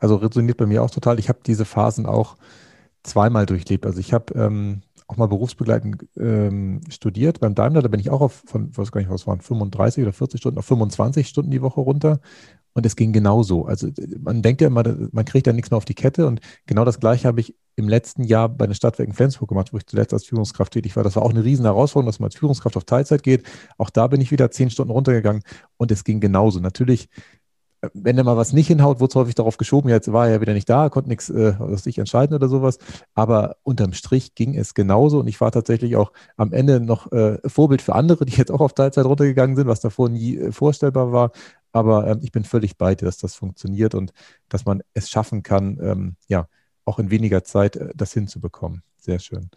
Also resoniert bei mir auch total. Ich habe diese Phasen auch zweimal durchlebt. Also ich habe ähm, auch mal berufsbegleitend ähm, studiert beim Daimler. Da bin ich auch auf, von, weiß gar nicht, was waren, 35 oder 40 Stunden auf 25 Stunden die Woche runter. Und es ging genauso. Also man denkt ja immer, man kriegt ja nichts mehr auf die Kette. Und genau das Gleiche habe ich im letzten Jahr bei den Stadtwerken Flensburg gemacht, wo ich zuletzt als Führungskraft tätig war. Das war auch eine riesen Herausforderung, dass man als Führungskraft auf Teilzeit geht. Auch da bin ich wieder zehn Stunden runtergegangen und es ging genauso. Natürlich wenn da mal was nicht hinhaut, wurde es häufig darauf geschoben, jetzt war er ja wieder nicht da, konnte nichts äh, sich entscheiden oder sowas. Aber unterm Strich ging es genauso und ich war tatsächlich auch am Ende noch äh, Vorbild für andere, die jetzt auch auf Teilzeit runtergegangen sind, was davor nie äh, vorstellbar war. Aber ähm, ich bin völlig bei dir, dass das funktioniert und dass man es schaffen kann, ähm, ja, auch in weniger Zeit äh, das hinzubekommen. Sehr schön.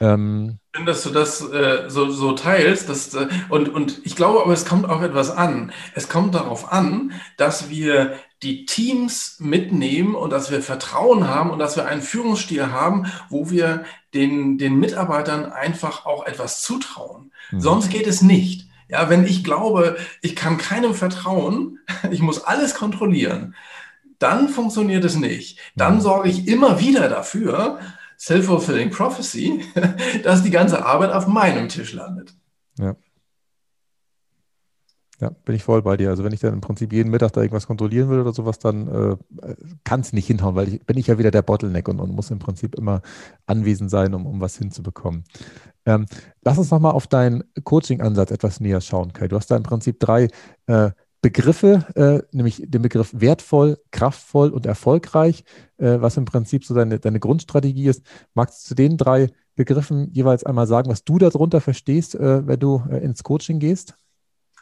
Ähm, Schön, dass du das äh, so, so teilst. Dass, äh, und, und ich glaube aber, es kommt auch etwas an. Es kommt darauf an, dass wir die Teams mitnehmen und dass wir Vertrauen haben und dass wir einen Führungsstil haben, wo wir den, den Mitarbeitern einfach auch etwas zutrauen. Mhm. Sonst geht es nicht. Ja, wenn ich glaube, ich kann keinem vertrauen, ich muss alles kontrollieren, dann funktioniert es nicht. Dann mhm. sorge ich immer wieder dafür, Self-Fulfilling Prophecy, dass die ganze Arbeit auf meinem Tisch landet. Ja. Ja, bin ich voll bei dir. Also wenn ich dann im Prinzip jeden Mittag da irgendwas kontrollieren will oder sowas, dann äh, kann es nicht hinhauen, weil ich bin ich ja wieder der Bottleneck und, und muss im Prinzip immer anwesend sein, um, um was hinzubekommen. Ähm, lass uns nochmal auf deinen Coaching-Ansatz etwas näher schauen, Kai. Du hast da im Prinzip drei äh, Begriffe, äh, nämlich den Begriff wertvoll, kraftvoll und erfolgreich, äh, was im Prinzip so deine, deine Grundstrategie ist. Magst du zu den drei Begriffen jeweils einmal sagen, was du darunter verstehst, äh, wenn du äh, ins Coaching gehst?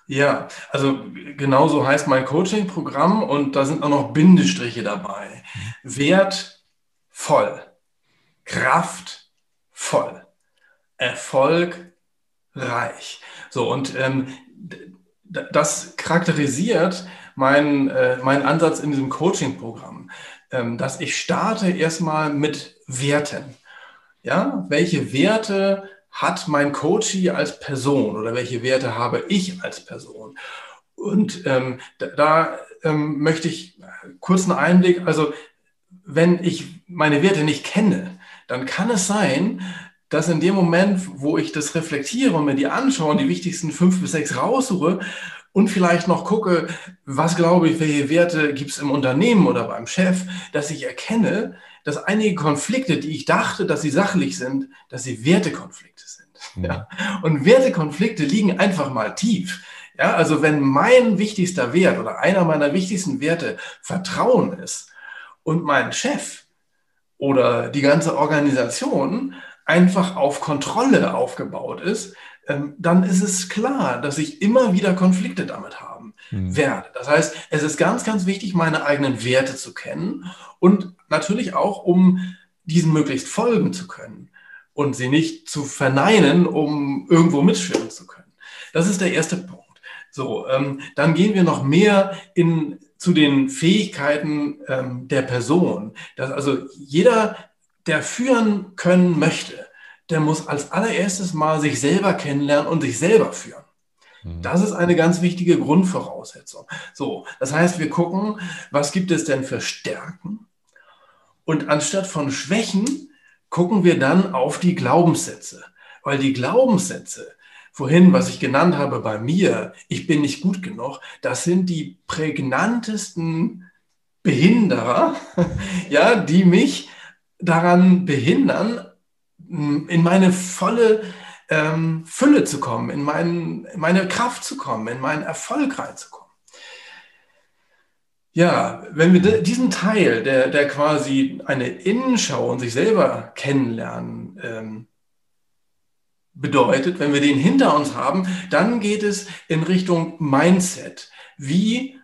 Ja, also genauso heißt mein Coaching-Programm und da sind auch noch Bindestriche dabei. Wertvoll, kraftvoll, erfolgreich. So, und ähm, das charakterisiert mein, äh, mein Ansatz in diesem Coaching-Programm, ähm, dass ich starte erstmal mit Werten. Ja, welche Werte hat mein Coachie als Person oder welche Werte habe ich als Person? Und ähm, da, da ähm, möchte ich kurz einen Einblick, also wenn ich meine Werte nicht kenne, dann kann es sein, dass in dem Moment, wo ich das reflektiere und mir die anschaue und die wichtigsten fünf bis sechs raussuche und vielleicht noch gucke, was glaube ich, welche Werte gibt es im Unternehmen oder beim Chef, dass ich erkenne, dass einige Konflikte, die ich dachte, dass sie sachlich sind, dass sie Wertekonflikte sind. Mhm. Ja. Und Wertekonflikte liegen einfach mal tief. Ja, also wenn mein wichtigster Wert oder einer meiner wichtigsten Werte Vertrauen ist und mein Chef oder die ganze Organisation einfach auf Kontrolle aufgebaut ist, ähm, dann ist es klar, dass ich immer wieder Konflikte damit haben mhm. werde. Das heißt, es ist ganz, ganz wichtig, meine eigenen Werte zu kennen und natürlich auch, um diesen möglichst folgen zu können und sie nicht zu verneinen, um irgendwo mitschwimmen zu können. Das ist der erste Punkt. So, ähm, dann gehen wir noch mehr in, zu den Fähigkeiten ähm, der Person. Dass also jeder der führen können möchte, der muss als allererstes mal sich selber kennenlernen und sich selber führen. Mhm. Das ist eine ganz wichtige Grundvoraussetzung. So, das heißt, wir gucken, was gibt es denn für Stärken? Und anstatt von Schwächen gucken wir dann auf die Glaubenssätze. Weil die Glaubenssätze, vorhin, was ich genannt habe bei mir, ich bin nicht gut genug, das sind die prägnantesten Behinderer, ja, die mich daran behindern, in meine volle ähm, Fülle zu kommen, in, mein, in meine Kraft zu kommen, in meinen Erfolg reinzukommen. Ja, wenn wir diesen Teil, der, der quasi eine Innenschau und sich selber kennenlernen ähm, bedeutet, wenn wir den hinter uns haben, dann geht es in Richtung Mindset. Wie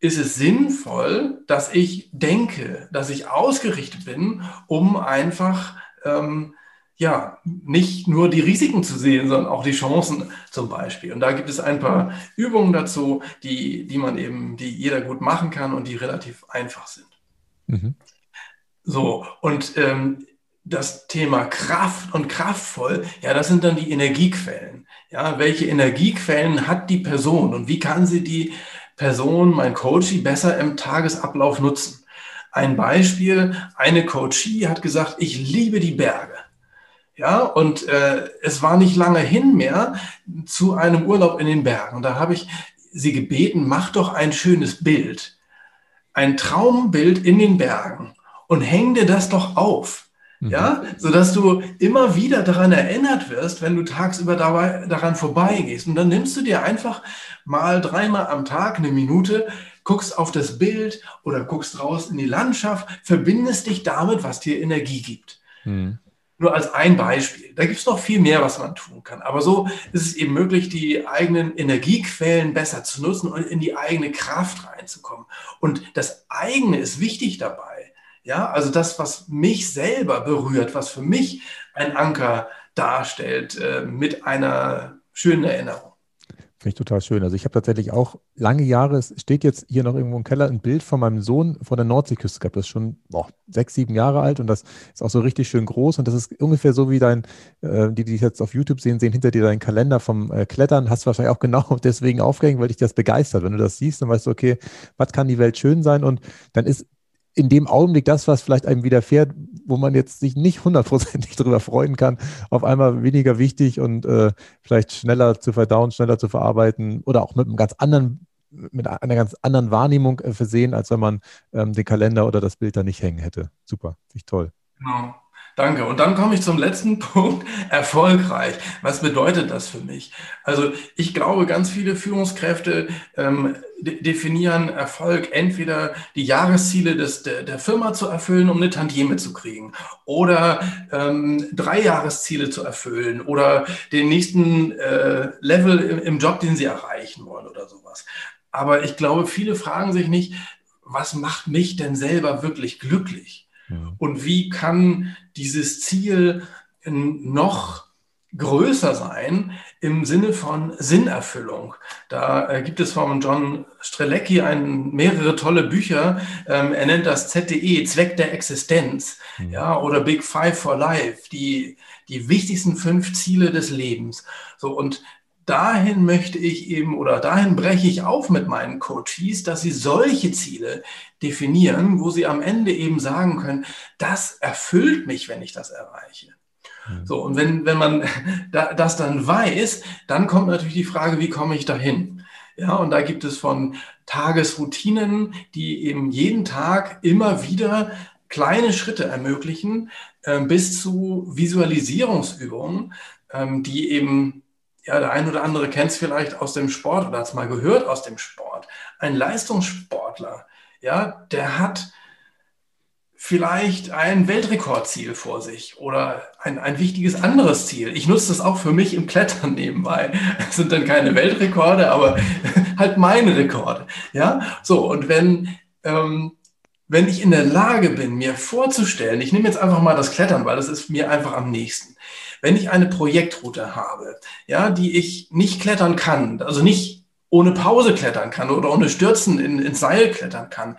ist es sinnvoll, dass ich denke, dass ich ausgerichtet bin, um einfach ähm, ja nicht nur die Risiken zu sehen, sondern auch die Chancen zum Beispiel. Und da gibt es ein paar Übungen dazu, die, die man eben, die jeder gut machen kann und die relativ einfach sind. Mhm. So, und ähm, das Thema Kraft und kraftvoll, ja, das sind dann die Energiequellen. Ja, welche Energiequellen hat die Person und wie kann sie die Person, mein Coach, besser im Tagesablauf nutzen. Ein Beispiel, eine Coachie hat gesagt, ich liebe die Berge. Ja, und äh, es war nicht lange hin mehr zu einem Urlaub in den Bergen. Und da habe ich sie gebeten, mach doch ein schönes Bild, ein Traumbild in den Bergen und häng dir das doch auf. Mhm. Ja, sodass du immer wieder daran erinnert wirst, wenn du tagsüber dabei, daran vorbeigehst. Und dann nimmst du dir einfach mal dreimal am Tag eine Minute, guckst auf das Bild oder guckst raus in die Landschaft, verbindest dich damit, was dir Energie gibt. Mhm. Nur als ein Beispiel. Da gibt es noch viel mehr, was man tun kann. Aber so ist es eben möglich, die eigenen Energiequellen besser zu nutzen und in die eigene Kraft reinzukommen. Und das eigene ist wichtig dabei. Ja, also das, was mich selber berührt, was für mich ein Anker darstellt, äh, mit einer schönen Erinnerung. Finde ich total schön. Also ich habe tatsächlich auch lange Jahre, es steht jetzt hier noch irgendwo im Keller, ein Bild von meinem Sohn von der Nordseeküste gehabt. Das ist schon boah, sechs, sieben Jahre alt und das ist auch so richtig schön groß. Und das ist ungefähr so wie dein, äh, die, die dich jetzt auf YouTube sehen, sehen hinter dir deinen Kalender vom äh, Klettern. Hast du wahrscheinlich auch genau deswegen aufgehängt, weil dich das begeistert. Wenn du das siehst, dann weißt du, okay, was kann die Welt schön sein? Und dann ist in dem Augenblick das, was vielleicht einem widerfährt, wo man jetzt sich nicht hundertprozentig darüber freuen kann, auf einmal weniger wichtig und äh, vielleicht schneller zu verdauen, schneller zu verarbeiten oder auch mit einem ganz anderen mit einer ganz anderen Wahrnehmung äh, versehen, als wenn man ähm, den Kalender oder das Bild da nicht hängen hätte. Super, finde ich toll. Genau. Danke. Und dann komme ich zum letzten Punkt, erfolgreich. Was bedeutet das für mich? Also ich glaube, ganz viele Führungskräfte ähm, de definieren Erfolg entweder die Jahresziele des, der, der, Firma zu erfüllen, um eine Tantieme zu kriegen, oder ähm, drei Jahresziele zu erfüllen oder den nächsten äh, Level im, im Job, den sie erreichen wollen oder sowas. Aber ich glaube, viele fragen sich nicht, was macht mich denn selber wirklich glücklich? Und wie kann dieses Ziel noch größer sein im Sinne von Sinnerfüllung. Da äh, gibt es von John Strelecki ein, mehrere tolle Bücher. Ähm, er nennt das ZDE, Zweck der Existenz, mhm. ja, oder Big Five for Life, die, die wichtigsten fünf Ziele des Lebens. So, und dahin möchte ich eben oder dahin breche ich auf mit meinen Coaches, dass sie solche Ziele definieren, wo sie am Ende eben sagen können, das erfüllt mich, wenn ich das erreiche. Mhm. So, und wenn, wenn man das dann weiß, dann kommt natürlich die Frage, wie komme ich dahin? Ja, und da gibt es von Tagesroutinen, die eben jeden Tag immer wieder kleine Schritte ermöglichen, äh, bis zu Visualisierungsübungen, ähm, die eben ja, der ein oder andere kennt es vielleicht aus dem Sport oder hat es mal gehört aus dem Sport. Ein Leistungssportler, ja, der hat vielleicht ein Weltrekordziel vor sich oder ein, ein wichtiges anderes Ziel. Ich nutze das auch für mich im Klettern nebenbei. Das sind dann keine Weltrekorde, aber halt meine Rekorde. Ja, so, und wenn, ähm, wenn ich in der Lage bin, mir vorzustellen, ich nehme jetzt einfach mal das Klettern, weil das ist mir einfach am nächsten. Wenn ich eine Projektroute habe, ja, die ich nicht klettern kann, also nicht ohne Pause klettern kann oder ohne Stürzen in, ins Seil klettern kann,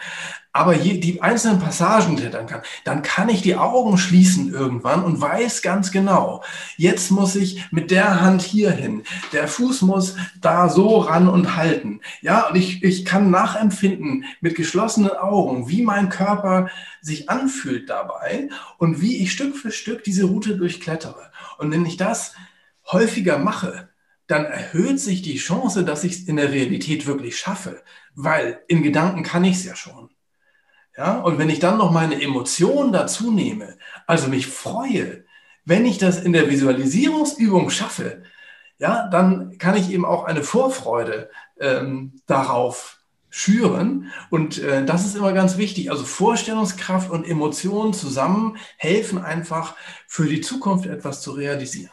aber je, die einzelnen Passagen klettern kann, dann kann ich die Augen schließen irgendwann und weiß ganz genau, jetzt muss ich mit der Hand hier hin, der Fuß muss da so ran und halten. Ja, und ich, ich kann nachempfinden mit geschlossenen Augen, wie mein Körper sich anfühlt dabei und wie ich Stück für Stück diese Route durchklettere. Und wenn ich das häufiger mache, dann erhöht sich die Chance, dass ich es in der Realität wirklich schaffe, weil in Gedanken kann ich es ja schon. Ja, und wenn ich dann noch meine Emotionen dazu nehme, also mich freue, wenn ich das in der Visualisierungsübung schaffe, ja, dann kann ich eben auch eine Vorfreude ähm, darauf schüren. Und äh, das ist immer ganz wichtig. Also Vorstellungskraft und Emotionen zusammen helfen einfach für die Zukunft etwas zu realisieren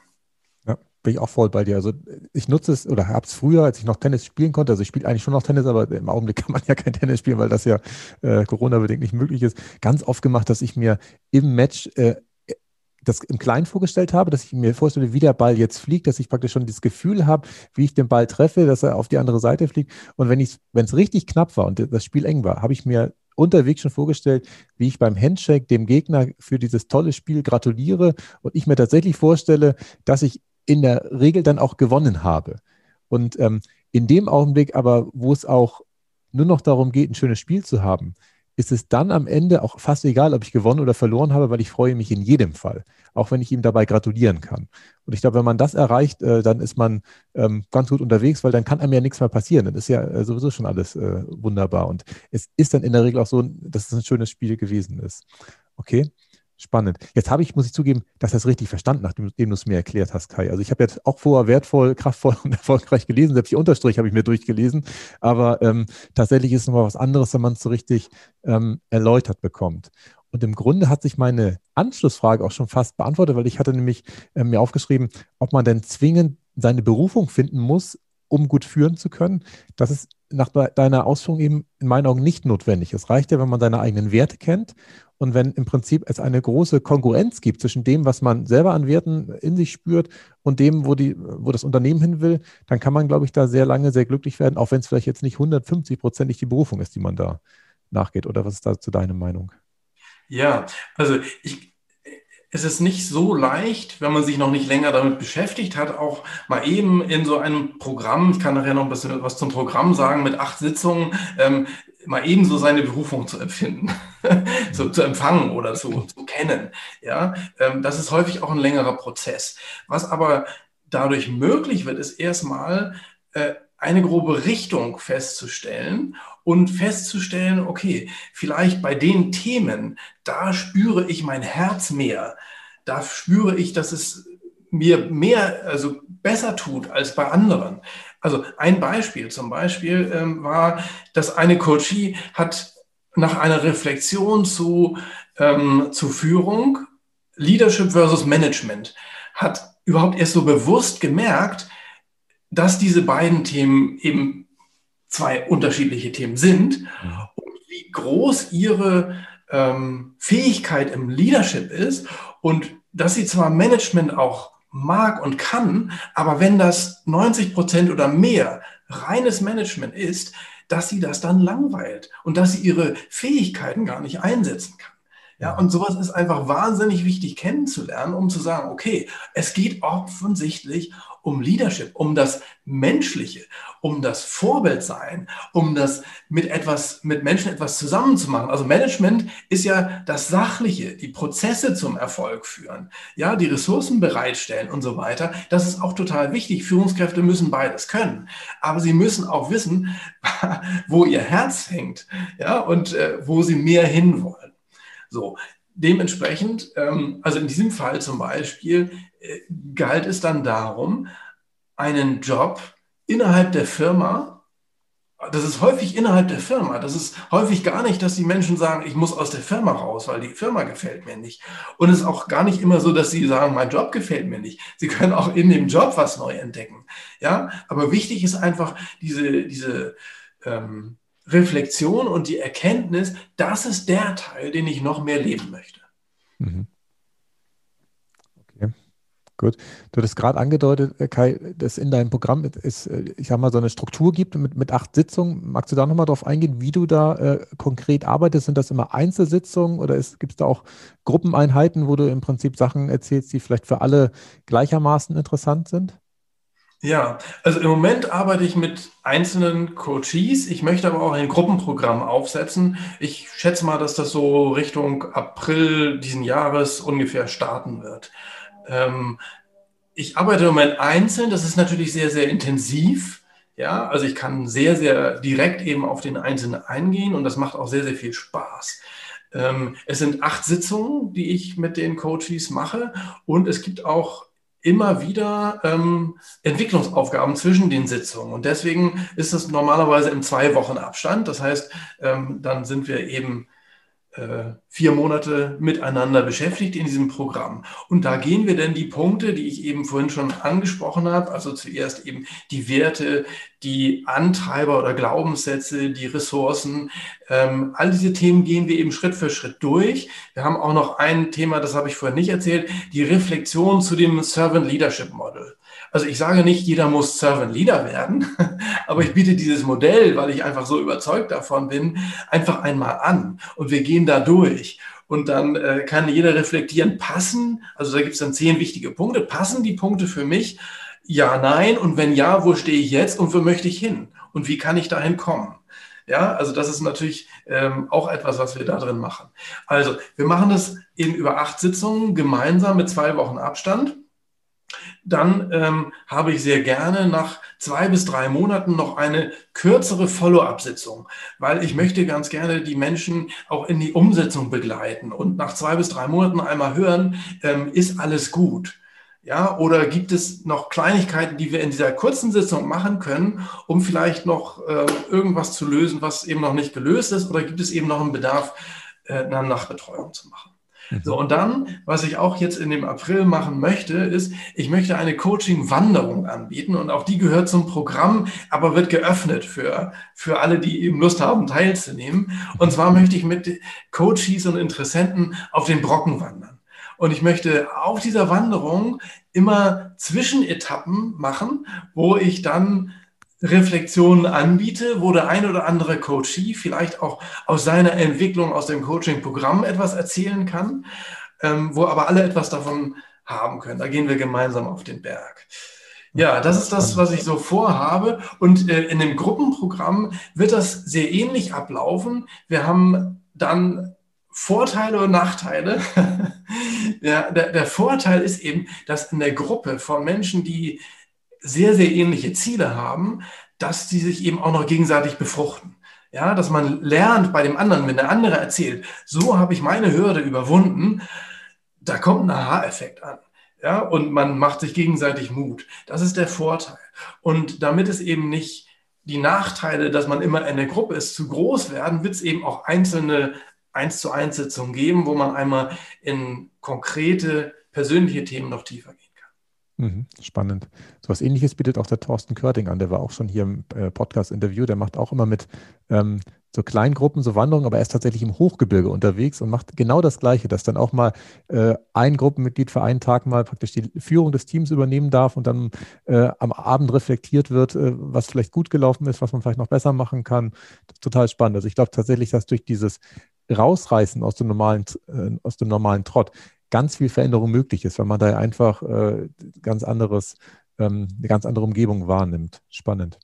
bin ich auch voll bei dir. Also ich nutze es oder habe es früher, als ich noch Tennis spielen konnte, also ich spiele eigentlich schon noch Tennis, aber im Augenblick kann man ja kein Tennis spielen, weil das ja äh, Corona-bedingt nicht möglich ist, ganz oft gemacht, dass ich mir im Match äh, das im Kleinen vorgestellt habe, dass ich mir vorstelle, wie der Ball jetzt fliegt, dass ich praktisch schon das Gefühl habe, wie ich den Ball treffe, dass er auf die andere Seite fliegt. Und wenn wenn es richtig knapp war und das Spiel eng war, habe ich mir unterwegs schon vorgestellt, wie ich beim Handshake dem Gegner für dieses tolle Spiel gratuliere und ich mir tatsächlich vorstelle, dass ich in der Regel dann auch gewonnen habe. Und ähm, in dem Augenblick aber, wo es auch nur noch darum geht, ein schönes Spiel zu haben, ist es dann am Ende auch fast egal, ob ich gewonnen oder verloren habe, weil ich freue mich in jedem Fall, auch wenn ich ihm dabei gratulieren kann. Und ich glaube, wenn man das erreicht, äh, dann ist man ähm, ganz gut unterwegs, weil dann kann einem ja nichts mehr passieren. Dann ist ja äh, sowieso schon alles äh, wunderbar. Und es ist dann in der Regel auch so, dass es ein schönes Spiel gewesen ist. Okay. Spannend. Jetzt habe ich, muss ich zugeben, dass das richtig verstanden, nachdem du es mir erklärt hast, Kai. Also ich habe jetzt auch vorher wertvoll, kraftvoll und erfolgreich gelesen, selbst die Unterstrich habe ich mir durchgelesen, aber ähm, tatsächlich ist es nochmal was anderes, wenn man es so richtig ähm, erläutert bekommt. Und im Grunde hat sich meine Anschlussfrage auch schon fast beantwortet, weil ich hatte nämlich äh, mir aufgeschrieben, ob man denn zwingend seine Berufung finden muss, um gut führen zu können. Das ist nach deiner Ausführung eben in meinen Augen nicht notwendig. Es reicht ja, wenn man seine eigenen Werte kennt und wenn im Prinzip es eine große Konkurrenz gibt zwischen dem, was man selber an Werten in sich spürt und dem, wo, die, wo das Unternehmen hin will, dann kann man, glaube ich, da sehr lange sehr glücklich werden, auch wenn es vielleicht jetzt nicht 150-prozentig die Berufung ist, die man da nachgeht. Oder was ist dazu deine Meinung? Ja, also ich, es ist nicht so leicht, wenn man sich noch nicht länger damit beschäftigt hat, auch mal eben in so einem Programm, ich kann nachher noch ein bisschen was zum Programm sagen, mit acht Sitzungen, ähm, mal eben so seine Berufung zu empfinden, zu, zu, empfangen oder zu, zu kennen. Ja, ähm, das ist häufig auch ein längerer Prozess. Was aber dadurch möglich wird, ist erstmal äh, eine grobe Richtung festzustellen und festzustellen, okay, vielleicht bei den Themen, da spüre ich mein Herz mehr, da spüre ich, dass es mir mehr, also besser tut als bei anderen. Also ein Beispiel zum Beispiel ähm, war, dass eine Coachie hat nach einer Reflexion zu, ähm, zu Führung, Leadership versus Management, hat überhaupt erst so bewusst gemerkt, dass diese beiden Themen eben zwei unterschiedliche Themen sind und wie groß ihre ähm, Fähigkeit im Leadership ist und dass sie zwar Management auch mag und kann, aber wenn das 90 Prozent oder mehr reines Management ist, dass sie das dann langweilt und dass sie ihre Fähigkeiten gar nicht einsetzen kann. Ja, und sowas ist einfach wahnsinnig wichtig kennenzulernen, um zu sagen, okay, es geht offensichtlich um Leadership, um das Menschliche, um das Vorbildsein, um das mit etwas, mit Menschen etwas zusammenzumachen. Also Management ist ja das Sachliche, die Prozesse zum Erfolg führen, ja, die Ressourcen bereitstellen und so weiter. Das ist auch total wichtig. Führungskräfte müssen beides können, aber sie müssen auch wissen, wo ihr Herz hängt, ja, und äh, wo sie mehr hinwollen. So, dementsprechend, ähm, also in diesem Fall zum Beispiel, äh, galt es dann darum, einen Job innerhalb der Firma, das ist häufig innerhalb der Firma, das ist häufig gar nicht, dass die Menschen sagen, ich muss aus der Firma raus, weil die Firma gefällt mir nicht. Und es ist auch gar nicht immer so, dass sie sagen, mein Job gefällt mir nicht. Sie können auch in dem Job was neu entdecken. Ja, aber wichtig ist einfach diese, diese, ähm, Reflexion und die Erkenntnis, das ist der Teil, den ich noch mehr leben möchte. Mhm. Okay, gut. Du hast gerade angedeutet, äh, Kai, dass in deinem Programm es, äh, ich sag mal, so eine Struktur gibt mit, mit acht Sitzungen. Magst du da nochmal drauf eingehen, wie du da äh, konkret arbeitest? Sind das immer Einzelsitzungen oder gibt es da auch Gruppeneinheiten, wo du im Prinzip Sachen erzählst, die vielleicht für alle gleichermaßen interessant sind? Ja, also im Moment arbeite ich mit einzelnen Coaches. Ich möchte aber auch ein Gruppenprogramm aufsetzen. Ich schätze mal, dass das so Richtung April diesen Jahres ungefähr starten wird. Ähm, ich arbeite im Moment einzeln. Das ist natürlich sehr, sehr intensiv. Ja, also ich kann sehr, sehr direkt eben auf den Einzelnen eingehen und das macht auch sehr, sehr viel Spaß. Ähm, es sind acht Sitzungen, die ich mit den Coaches mache und es gibt auch immer wieder ähm, Entwicklungsaufgaben zwischen den Sitzungen. Und deswegen ist es normalerweise im zwei Wochen Abstand. Das heißt, ähm, dann sind wir eben äh, vier Monate miteinander beschäftigt in diesem Programm. Und da gehen wir dann die Punkte, die ich eben vorhin schon angesprochen habe, also zuerst eben die Werte, die Antreiber oder Glaubenssätze, die Ressourcen, ähm, all diese Themen gehen wir eben Schritt für Schritt durch. Wir haben auch noch ein Thema, das habe ich vorhin nicht erzählt, die Reflexion zu dem Servant Leadership Model. Also ich sage nicht, jeder muss Servant Leader werden, aber ich biete dieses Modell, weil ich einfach so überzeugt davon bin, einfach einmal an und wir gehen da durch. Und dann äh, kann jeder reflektieren, passen, also da gibt es dann zehn wichtige Punkte, passen die Punkte für mich? Ja, nein. Und wenn ja, wo stehe ich jetzt und wo möchte ich hin? Und wie kann ich dahin kommen? Ja, also das ist natürlich ähm, auch etwas, was wir da drin machen. Also wir machen das eben über acht Sitzungen gemeinsam mit zwei Wochen Abstand. Dann ähm, habe ich sehr gerne nach zwei bis drei Monaten noch eine kürzere Follow-up-Sitzung, weil ich möchte ganz gerne die Menschen auch in die Umsetzung begleiten und nach zwei bis drei Monaten einmal hören, ähm, ist alles gut? Ja, oder gibt es noch Kleinigkeiten, die wir in dieser kurzen Sitzung machen können, um vielleicht noch äh, irgendwas zu lösen, was eben noch nicht gelöst ist? Oder gibt es eben noch einen Bedarf, äh, eine Nachbetreuung zu machen? So, und dann, was ich auch jetzt in dem April machen möchte, ist, ich möchte eine Coaching-Wanderung anbieten und auch die gehört zum Programm, aber wird geöffnet für, für alle, die eben Lust haben, teilzunehmen. Und zwar möchte ich mit Coaches und Interessenten auf den Brocken wandern. Und ich möchte auf dieser Wanderung immer Zwischenetappen machen, wo ich dann Reflexionen anbiete, wo der ein oder andere Coachee vielleicht auch aus seiner Entwicklung aus dem Coaching-Programm etwas erzählen kann, ähm, wo aber alle etwas davon haben können. Da gehen wir gemeinsam auf den Berg. Ja, das ist das, was ich so vorhabe. Und äh, in dem Gruppenprogramm wird das sehr ähnlich ablaufen. Wir haben dann Vorteile und Nachteile. ja, der, der Vorteil ist eben, dass in der Gruppe von Menschen, die sehr, sehr ähnliche Ziele haben, dass die sich eben auch noch gegenseitig befruchten. Ja, dass man lernt bei dem anderen, wenn der andere erzählt, so habe ich meine Hürde überwunden, da kommt ein Aha-Effekt an. Ja, und man macht sich gegenseitig Mut. Das ist der Vorteil. Und damit es eben nicht die Nachteile, dass man immer in der Gruppe ist, zu groß werden, wird es eben auch einzelne eins zu eins Sitzungen geben, wo man einmal in konkrete persönliche Themen noch tiefer geht. Mhm, spannend. So was ähnliches bietet auch der Thorsten Körting an, der war auch schon hier im äh, Podcast-Interview, der macht auch immer mit ähm, so Kleingruppen, so Wanderungen, aber er ist tatsächlich im Hochgebirge unterwegs und macht genau das Gleiche, dass dann auch mal äh, ein Gruppenmitglied für einen Tag mal praktisch die Führung des Teams übernehmen darf und dann äh, am Abend reflektiert wird, äh, was vielleicht gut gelaufen ist, was man vielleicht noch besser machen kann. total spannend. Also ich glaube tatsächlich, dass durch dieses Rausreißen aus dem normalen, äh, aus dem normalen Trott ganz viel Veränderung möglich ist, weil man da einfach äh, ganz anderes, ähm, eine ganz andere Umgebung wahrnimmt. Spannend.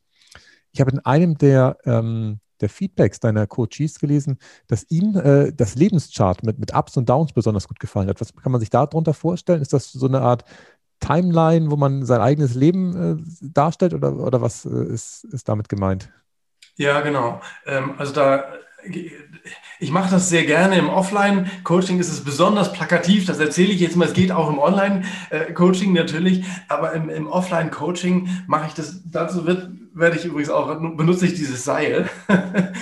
Ich habe in einem der, ähm, der Feedbacks deiner Coaches gelesen, dass Ihnen äh, das Lebenschart mit, mit Ups und Downs besonders gut gefallen hat. Was kann man sich darunter vorstellen? Ist das so eine Art Timeline, wo man sein eigenes Leben äh, darstellt oder, oder was äh, ist, ist damit gemeint? Ja, genau. Ähm, also da ich mache das sehr gerne im Offline-Coaching, ist es besonders plakativ, das erzähle ich jetzt mal, es geht auch im Online-Coaching natürlich, aber im, im Offline-Coaching mache ich das, dazu wird, werde ich übrigens auch, benutze ich dieses Seil.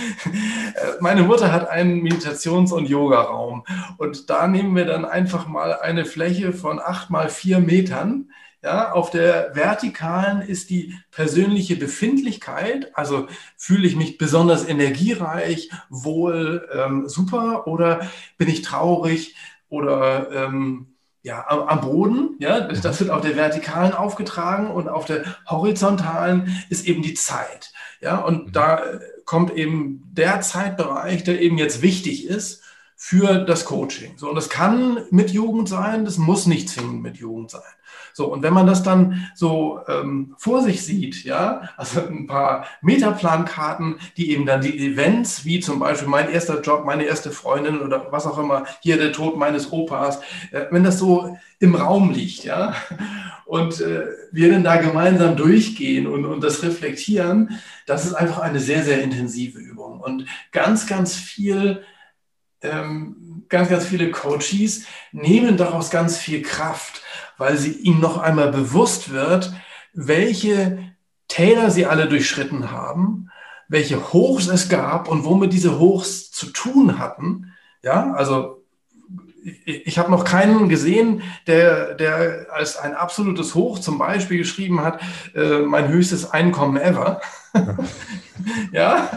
Meine Mutter hat einen Meditations- und Yoga-Raum. Und da nehmen wir dann einfach mal eine Fläche von acht mal vier Metern, ja, auf der vertikalen ist die persönliche Befindlichkeit, also fühle ich mich besonders energiereich, wohl, ähm, super oder bin ich traurig oder ähm, ja, am, am, Boden, ja, das wird auf der vertikalen aufgetragen und auf der horizontalen ist eben die Zeit, ja, und mhm. da kommt eben der Zeitbereich, der eben jetzt wichtig ist für das Coaching. So, und das kann mit Jugend sein, das muss nicht zwingend mit Jugend sein. So, und wenn man das dann so ähm, vor sich sieht, ja, also ein paar Metaplankarten, die eben dann die Events, wie zum Beispiel mein erster Job, meine erste Freundin oder was auch immer, hier der Tod meines Opas, äh, wenn das so im Raum liegt, ja, und äh, wir dann da gemeinsam durchgehen und, und das reflektieren, das ist einfach eine sehr, sehr intensive Übung und ganz, ganz viel ähm, ganz, ganz viele Coaches nehmen daraus ganz viel Kraft, weil sie ihnen noch einmal bewusst wird, welche Täler sie alle durchschritten haben, welche Hochs es gab und womit diese Hochs zu tun hatten. Ja, also ich, ich habe noch keinen gesehen, der, der als ein absolutes Hoch zum Beispiel geschrieben hat, äh, mein höchstes Einkommen ever. Ja.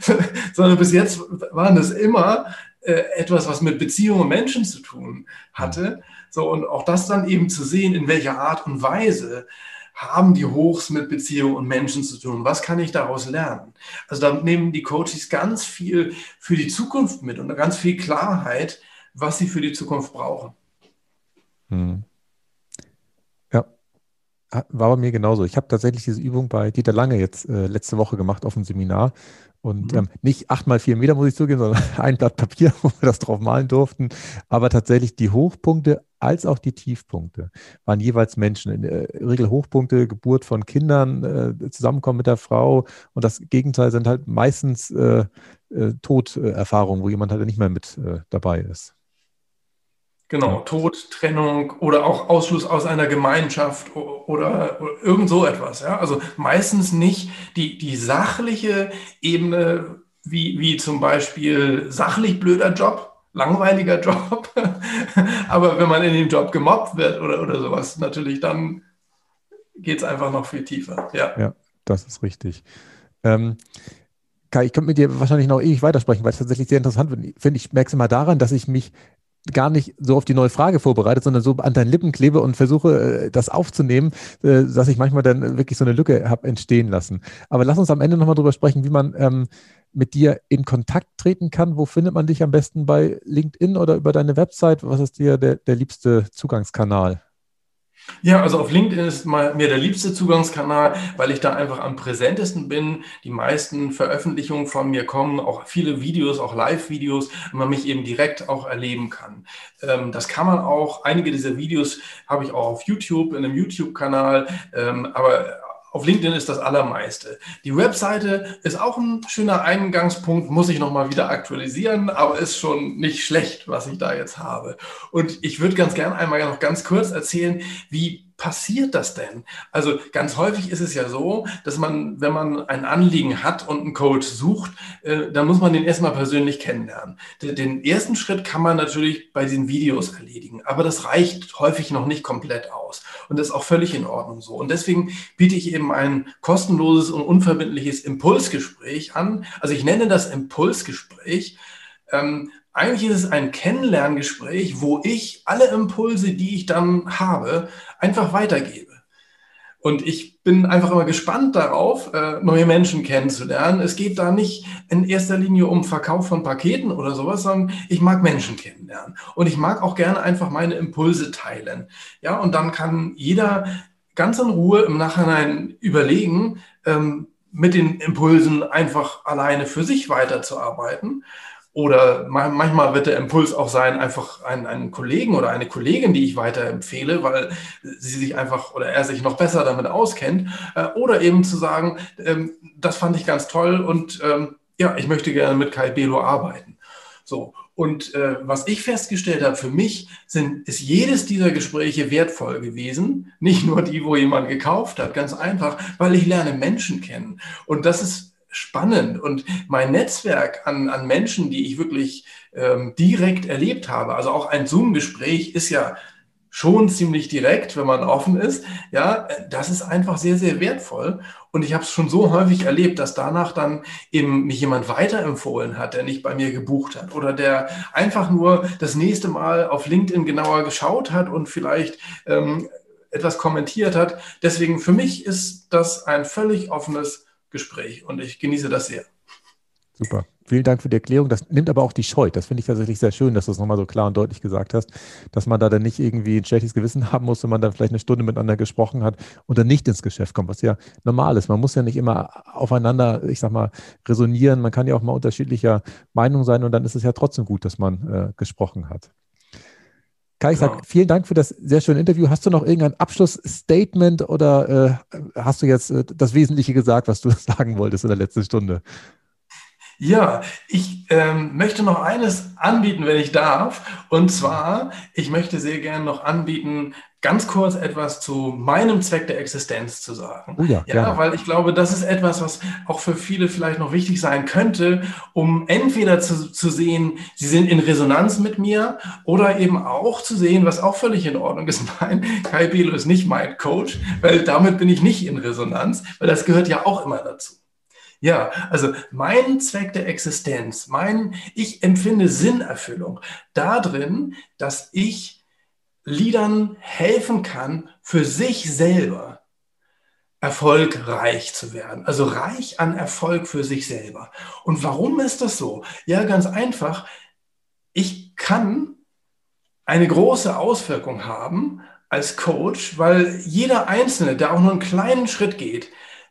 sondern bis jetzt waren es immer etwas, was mit Beziehungen und Menschen zu tun hatte. So, und auch das dann eben zu sehen, in welcher Art und Weise haben die Hochs mit Beziehungen und Menschen zu tun? Was kann ich daraus lernen? Also da nehmen die Coaches ganz viel für die Zukunft mit und ganz viel Klarheit, was sie für die Zukunft brauchen. Hm. War bei mir genauso. Ich habe tatsächlich diese Übung bei Dieter Lange jetzt äh, letzte Woche gemacht auf dem Seminar. Und mhm. ähm, nicht acht mal vier Meter, muss ich zugeben, sondern ein Blatt Papier, wo wir das drauf malen durften. Aber tatsächlich die Hochpunkte als auch die Tiefpunkte waren jeweils Menschen. In der Regel Hochpunkte, Geburt von Kindern, äh, Zusammenkommen mit der Frau. Und das Gegenteil sind halt meistens äh, äh, Toderfahrungen, wo jemand halt nicht mehr mit äh, dabei ist. Genau, Tod, Trennung oder auch Ausschluss aus einer Gemeinschaft oder, oder irgend so etwas. Ja? Also meistens nicht die, die sachliche Ebene, wie, wie zum Beispiel sachlich blöder Job, langweiliger Job. Aber wenn man in dem Job gemobbt wird oder, oder sowas, natürlich dann geht es einfach noch viel tiefer. Ja, ja das ist richtig. Ähm, Kai, ich könnte mit dir wahrscheinlich noch ewig weitersprechen, weil es tatsächlich sehr interessant finde. Ich merke es immer daran, dass ich mich gar nicht so auf die neue Frage vorbereitet, sondern so an deinen Lippen klebe und versuche, äh, das aufzunehmen, äh, dass ich manchmal dann wirklich so eine Lücke habe entstehen lassen. Aber lass uns am Ende nochmal drüber sprechen, wie man ähm, mit dir in Kontakt treten kann. Wo findet man dich am besten bei LinkedIn oder über deine Website? Was ist dir der, der liebste Zugangskanal? Ja, also auf LinkedIn ist mal mir der liebste Zugangskanal, weil ich da einfach am präsentesten bin. Die meisten Veröffentlichungen von mir kommen, auch viele Videos, auch Live-Videos, und man mich eben direkt auch erleben kann. Ähm, das kann man auch, einige dieser Videos habe ich auch auf YouTube, in einem YouTube-Kanal, ähm, aber auf LinkedIn ist das allermeiste. Die Webseite ist auch ein schöner Eingangspunkt, muss ich nochmal wieder aktualisieren, aber ist schon nicht schlecht, was ich da jetzt habe. Und ich würde ganz gerne einmal noch ganz kurz erzählen, wie passiert das denn? Also ganz häufig ist es ja so, dass man, wenn man ein Anliegen hat und einen Coach sucht, äh, dann muss man den erstmal persönlich kennenlernen. Den ersten Schritt kann man natürlich bei den Videos erledigen, aber das reicht häufig noch nicht komplett aus. Und das ist auch völlig in Ordnung so. Und deswegen biete ich eben ein kostenloses und unverbindliches Impulsgespräch an. Also ich nenne das Impulsgespräch. Ähm, eigentlich ist es ein Kennenlerngespräch, wo ich alle Impulse, die ich dann habe, einfach weitergebe. Und ich bin einfach immer gespannt darauf, äh, neue Menschen kennenzulernen. Es geht da nicht in erster Linie um Verkauf von Paketen oder sowas, sondern ich mag Menschen kennenlernen. Und ich mag auch gerne einfach meine Impulse teilen. Ja, und dann kann jeder ganz in Ruhe im Nachhinein überlegen, ähm, mit den Impulsen einfach alleine für sich weiterzuarbeiten. Oder manchmal wird der Impuls auch sein, einfach einen, einen, Kollegen oder eine Kollegin, die ich weiterempfehle, weil sie sich einfach oder er sich noch besser damit auskennt. Äh, oder eben zu sagen, ähm, das fand ich ganz toll und ähm, ja, ich möchte gerne mit Kai Belo arbeiten. So. Und äh, was ich festgestellt habe, für mich sind, ist jedes dieser Gespräche wertvoll gewesen. Nicht nur die, wo jemand gekauft hat, ganz einfach, weil ich lerne Menschen kennen. Und das ist spannend. Und mein Netzwerk an, an Menschen, die ich wirklich ähm, direkt erlebt habe, also auch ein Zoom-Gespräch ist ja schon ziemlich direkt, wenn man offen ist. Ja, das ist einfach sehr, sehr wertvoll. Und ich habe es schon so häufig erlebt, dass danach dann eben mich jemand weiterempfohlen hat, der nicht bei mir gebucht hat oder der einfach nur das nächste Mal auf LinkedIn genauer geschaut hat und vielleicht ähm, etwas kommentiert hat. Deswegen für mich ist das ein völlig offenes Gespräch und ich genieße das sehr. Super. Vielen Dank für die Erklärung. Das nimmt aber auch die Scheu. Das finde ich tatsächlich sehr schön, dass du es nochmal so klar und deutlich gesagt hast, dass man da dann nicht irgendwie ein schlechtes Gewissen haben muss, wenn man dann vielleicht eine Stunde miteinander gesprochen hat und dann nicht ins Geschäft kommt, was ja normal ist. Man muss ja nicht immer aufeinander, ich sag mal, resonieren. Man kann ja auch mal unterschiedlicher Meinung sein und dann ist es ja trotzdem gut, dass man äh, gesprochen hat. Kai, ich sage genau. vielen Dank für das sehr schöne Interview. Hast du noch irgendein Abschlussstatement oder äh, hast du jetzt äh, das Wesentliche gesagt, was du sagen wolltest in der letzten Stunde? Ja, ich ähm, möchte noch eines anbieten, wenn ich darf. Und zwar, ich möchte sehr gerne noch anbieten, ganz kurz etwas zu meinem Zweck der Existenz zu sagen. Oh ja, ja, weil ich glaube, das ist etwas, was auch für viele vielleicht noch wichtig sein könnte, um entweder zu, zu sehen, sie sind in Resonanz mit mir oder eben auch zu sehen, was auch völlig in Ordnung ist. Mein Kai Belo ist nicht mein Coach, weil damit bin ich nicht in Resonanz, weil das gehört ja auch immer dazu. Ja, also mein Zweck der Existenz, mein, ich empfinde Sinnerfüllung darin, dass ich Liedern helfen kann, für sich selber erfolgreich zu werden. Also reich an Erfolg für sich selber. Und warum ist das so? Ja, ganz einfach. Ich kann eine große Auswirkung haben als Coach, weil jeder Einzelne, der auch nur einen kleinen Schritt geht,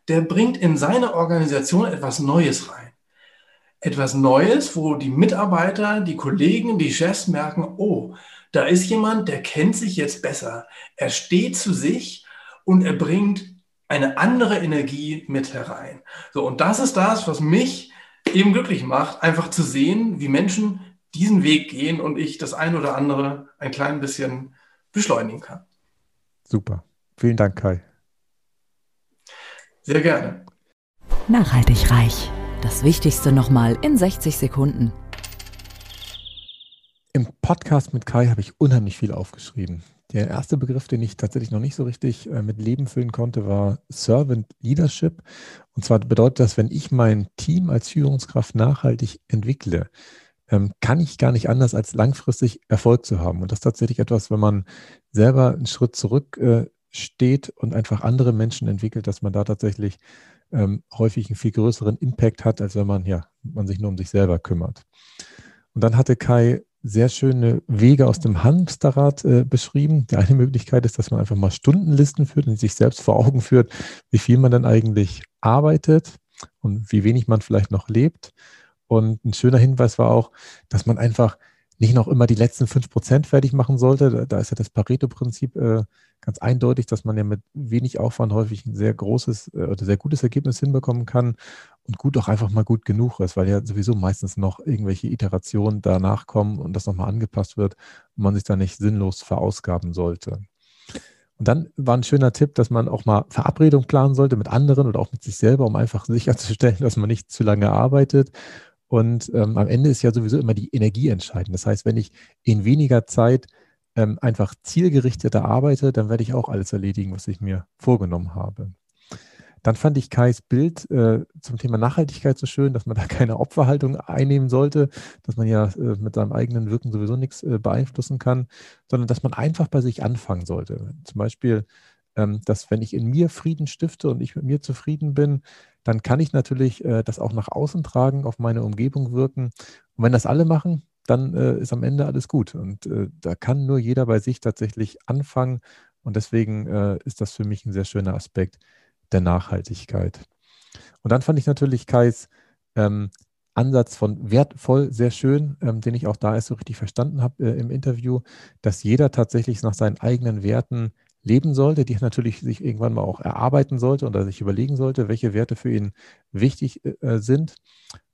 der bringt in seine Organisation etwas Neues rein. Etwas Neues, wo die Mitarbeiter, die Kollegen, die Chefs merken, oh, da ist jemand, der kennt sich jetzt besser. Er steht zu sich und er bringt eine andere Energie mit herein. So, und das ist das, was mich eben glücklich macht, einfach zu sehen, wie Menschen diesen Weg gehen und ich das ein oder andere ein klein bisschen beschleunigen kann. Super. Vielen Dank, Kai. Sehr gerne. Nachhaltig reich. Das Wichtigste nochmal in 60 Sekunden. Im Podcast mit Kai habe ich unheimlich viel aufgeschrieben. Der erste Begriff, den ich tatsächlich noch nicht so richtig äh, mit Leben füllen konnte, war Servant Leadership. Und zwar bedeutet das, wenn ich mein Team als Führungskraft nachhaltig entwickle, ähm, kann ich gar nicht anders, als langfristig Erfolg zu haben. Und das ist tatsächlich etwas, wenn man selber einen Schritt zurück äh, und einfach andere Menschen entwickelt, dass man da tatsächlich ähm, häufig einen viel größeren Impact hat, als wenn man, ja, man sich nur um sich selber kümmert. Und dann hatte Kai sehr schöne Wege aus dem Hamsterrad äh, beschrieben. Die eine Möglichkeit ist, dass man einfach mal Stundenlisten führt und sich selbst vor Augen führt, wie viel man dann eigentlich arbeitet und wie wenig man vielleicht noch lebt. Und ein schöner Hinweis war auch, dass man einfach nicht noch immer die letzten fünf Prozent fertig machen sollte. Da ist ja das Pareto-Prinzip äh, ganz eindeutig, dass man ja mit wenig Aufwand häufig ein sehr großes äh, oder sehr gutes Ergebnis hinbekommen kann und gut auch einfach mal gut genug ist, weil ja sowieso meistens noch irgendwelche Iterationen danach kommen und das nochmal angepasst wird und man sich da nicht sinnlos verausgaben sollte. Und dann war ein schöner Tipp, dass man auch mal Verabredung planen sollte mit anderen oder auch mit sich selber, um einfach sicherzustellen, dass man nicht zu lange arbeitet. Und ähm, am Ende ist ja sowieso immer die Energie entscheidend. Das heißt, wenn ich in weniger Zeit ähm, einfach zielgerichteter arbeite, dann werde ich auch alles erledigen, was ich mir vorgenommen habe. Dann fand ich Kais Bild äh, zum Thema Nachhaltigkeit so schön, dass man da keine Opferhaltung einnehmen sollte, dass man ja äh, mit seinem eigenen Wirken sowieso nichts äh, beeinflussen kann, sondern dass man einfach bei sich anfangen sollte. Zum Beispiel, ähm, dass wenn ich in mir Frieden stifte und ich mit mir zufrieden bin, dann kann ich natürlich äh, das auch nach außen tragen, auf meine Umgebung wirken. Und wenn das alle machen, dann äh, ist am Ende alles gut. Und äh, da kann nur jeder bei sich tatsächlich anfangen. Und deswegen äh, ist das für mich ein sehr schöner Aspekt der Nachhaltigkeit. Und dann fand ich natürlich Kais ähm, Ansatz von wertvoll sehr schön, ähm, den ich auch da erst so richtig verstanden habe äh, im Interview, dass jeder tatsächlich nach seinen eigenen Werten leben sollte, die natürlich sich irgendwann mal auch erarbeiten sollte oder sich überlegen sollte, welche Werte für ihn wichtig äh, sind.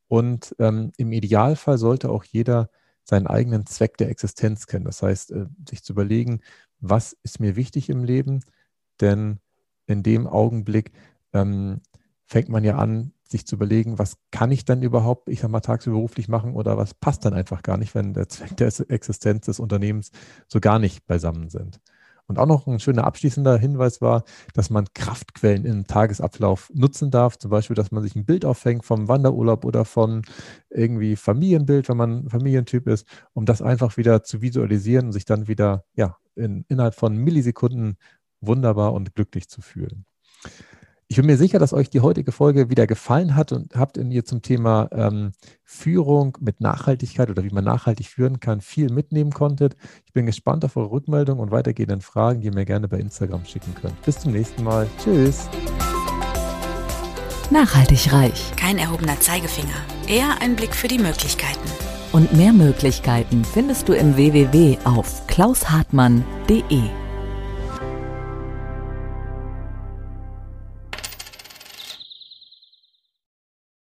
Und ähm, im Idealfall sollte auch jeder seinen eigenen Zweck der Existenz kennen. Das heißt, äh, sich zu überlegen, was ist mir wichtig im Leben? Denn in dem Augenblick ähm, fängt man ja an, sich zu überlegen, was kann ich dann überhaupt, ich sag mal, tagsüber beruflich machen oder was passt dann einfach gar nicht, wenn der Zweck der Existenz des Unternehmens so gar nicht beisammen sind. Und auch noch ein schöner abschließender Hinweis war, dass man Kraftquellen im Tagesablauf nutzen darf. Zum Beispiel, dass man sich ein Bild aufhängt vom Wanderurlaub oder von irgendwie Familienbild, wenn man Familientyp ist, um das einfach wieder zu visualisieren und sich dann wieder ja, in, innerhalb von Millisekunden wunderbar und glücklich zu fühlen. Ich bin mir sicher, dass euch die heutige Folge wieder gefallen hat und habt in ihr zum Thema ähm, Führung mit Nachhaltigkeit oder wie man nachhaltig führen kann, viel mitnehmen konntet. Ich bin gespannt auf eure Rückmeldung und weitergehenden Fragen, die ihr mir gerne bei Instagram schicken könnt. Bis zum nächsten Mal. Tschüss. Nachhaltig reich. Kein erhobener Zeigefinger, eher ein Blick für die Möglichkeiten. Und mehr Möglichkeiten findest du im www auf klaushartmann.de.